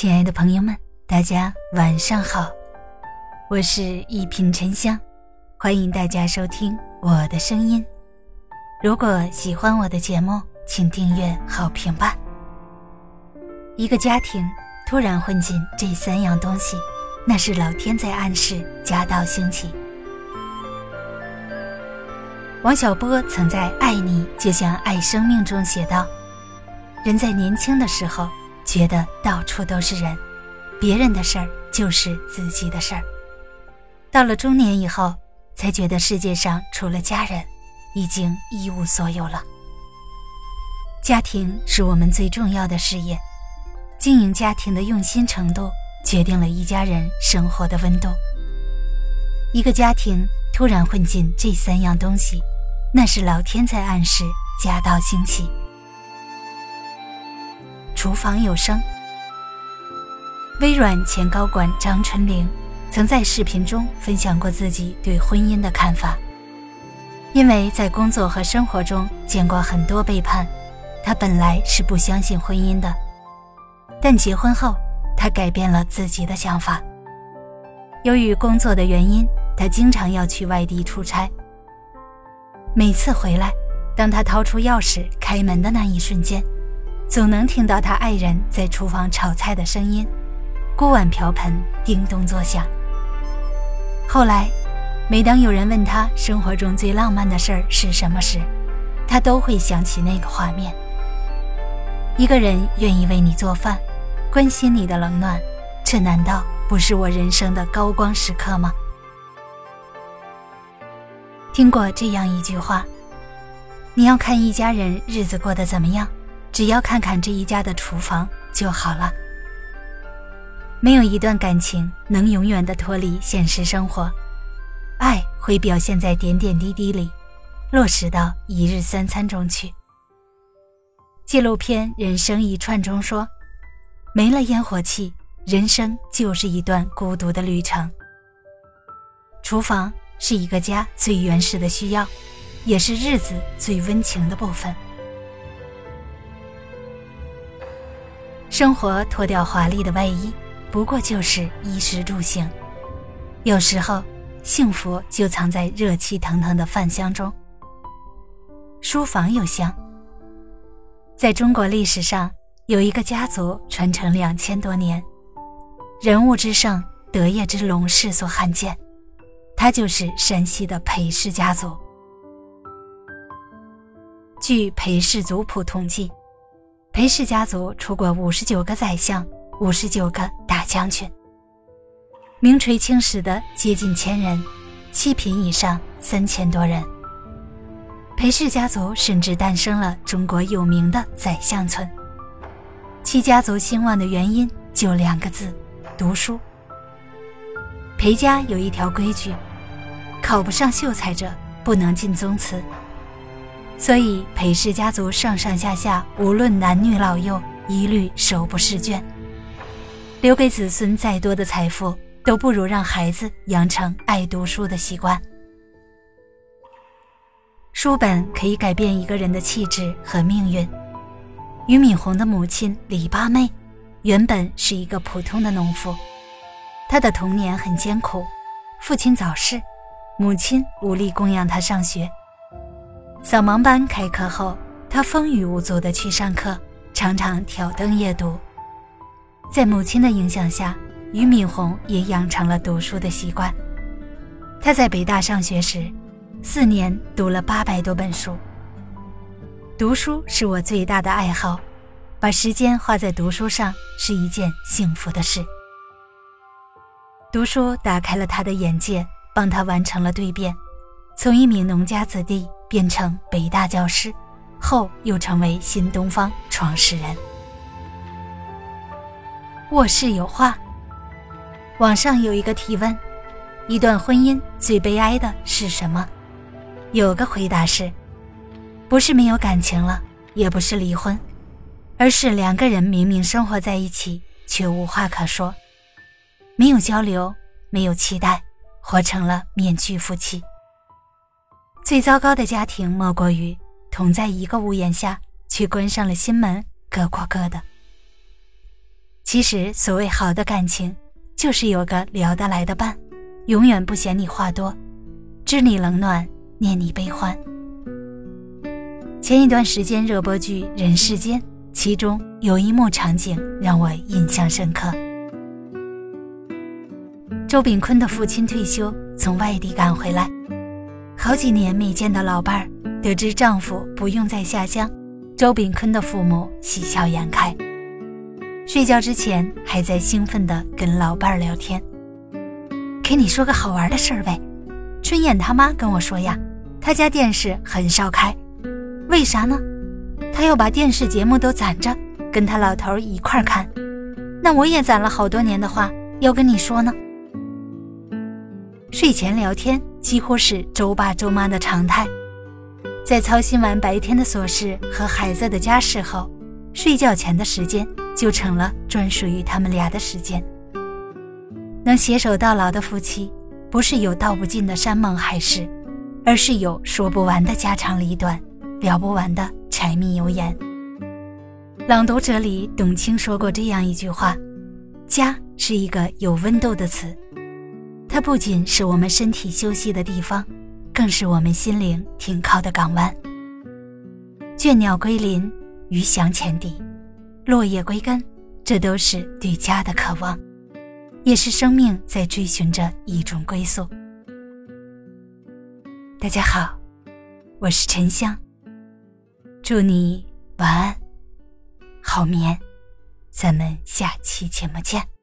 亲爱的朋友们，大家晚上好，我是一品沉香，欢迎大家收听我的声音。如果喜欢我的节目，请订阅、好评吧。一个家庭突然混进这三样东西，那是老天在暗示家道兴起。王小波曾在《爱你就像爱生命》中写道：“人在年轻的时候。”觉得到处都是人，别人的事儿就是自己的事儿。到了中年以后，才觉得世界上除了家人，已经一无所有了。家庭是我们最重要的事业，经营家庭的用心程度，决定了一家人生活的温度。一个家庭突然混进这三样东西，那是老天在暗示家道兴起。厨房有声。微软前高管张春玲曾在视频中分享过自己对婚姻的看法。因为在工作和生活中见过很多背叛，她本来是不相信婚姻的。但结婚后，她改变了自己的想法。由于工作的原因，她经常要去外地出差。每次回来，当她掏出钥匙开门的那一瞬间。总能听到他爱人在厨房炒菜的声音，锅碗瓢盆叮咚作响。后来，每当有人问他生活中最浪漫的事儿是什么时，他都会想起那个画面：一个人愿意为你做饭，关心你的冷暖，这难道不是我人生的高光时刻吗？听过这样一句话：你要看一家人日子过得怎么样？只要看看这一家的厨房就好了。没有一段感情能永远的脱离现实生活，爱会表现在点点滴滴里，落实到一日三餐中去。纪录片《人生一串》中说：“没了烟火气，人生就是一段孤独的旅程。”厨房是一个家最原始的需要，也是日子最温情的部分。生活脱掉华丽的外衣，不过就是衣食住行。有时候，幸福就藏在热气腾腾的饭香中。书房有香。在中国历史上，有一个家族传承两千多年，人物之盛，德业之隆，世所罕见。他就是山西的裴氏家族。据裴氏族谱统计。裴氏家族出过五十九个宰相，五十九个大将军，名垂青史的接近千人，七品以上三千多人。裴氏家族甚至诞生了中国有名的宰相村。其家族兴旺的原因就两个字：读书。裴家有一条规矩，考不上秀才者不能进宗祠。所以，裴氏家族上上下下，无论男女老幼，一律手不释卷。留给子孙再多的财富，都不如让孩子养成爱读书的习惯。书本可以改变一个人的气质和命运。俞敏洪的母亲李八妹，原本是一个普通的农妇，她的童年很艰苦，父亲早逝，母亲无力供养她上学。扫盲班开课后，他风雨无阻地去上课，常常挑灯夜读。在母亲的影响下，俞敏洪也养成了读书的习惯。他在北大上学时，四年读了八百多本书。读书是我最大的爱好，把时间花在读书上是一件幸福的事。读书打开了他的眼界，帮他完成了蜕变，从一名农家子弟。变成北大教师，后又成为新东方创始人。卧室有话。网上有一个提问：一段婚姻最悲哀的是什么？有个回答是：不是没有感情了，也不是离婚，而是两个人明明生活在一起，却无话可说，没有交流，没有期待，活成了面具夫妻。最糟糕的家庭莫过于同在一个屋檐下，却关上了心门，各过各的。其实，所谓好的感情，就是有个聊得来的伴，永远不嫌你话多，知你冷暖，念你悲欢。前一段时间热播剧《人世间》，其中有一幕场景让我印象深刻。周炳坤的父亲退休，从外地赶回来，好几年没见到老伴儿，得知丈夫不用再下乡，周炳坤的父母喜笑颜开。睡觉之前还在兴奋地跟老伴儿聊天。给你说个好玩的事儿呗，春燕他妈跟我说呀，他家电视很少开，为啥呢？他要把电视节目都攒着，跟他老头一块儿看。那我也攒了好多年的话要跟你说呢。睡前聊天几乎是周爸周妈的常态，在操心完白天的琐事和孩子的家事后，睡觉前的时间。就成了专属于他们俩的时间。能携手到老的夫妻，不是有道不尽的山盟海誓，而是有说不完的家长里短，聊不完的柴米油盐。《朗读者》里，董卿说过这样一句话：“家是一个有温度的词，它不仅是我们身体休息的地方，更是我们心灵停靠的港湾。”倦鸟归林，鱼翔浅底。落叶归根，这都是对家的渴望，也是生命在追寻着一种归宿。大家好，我是沉香，祝你晚安，好眠，咱们下期节目见。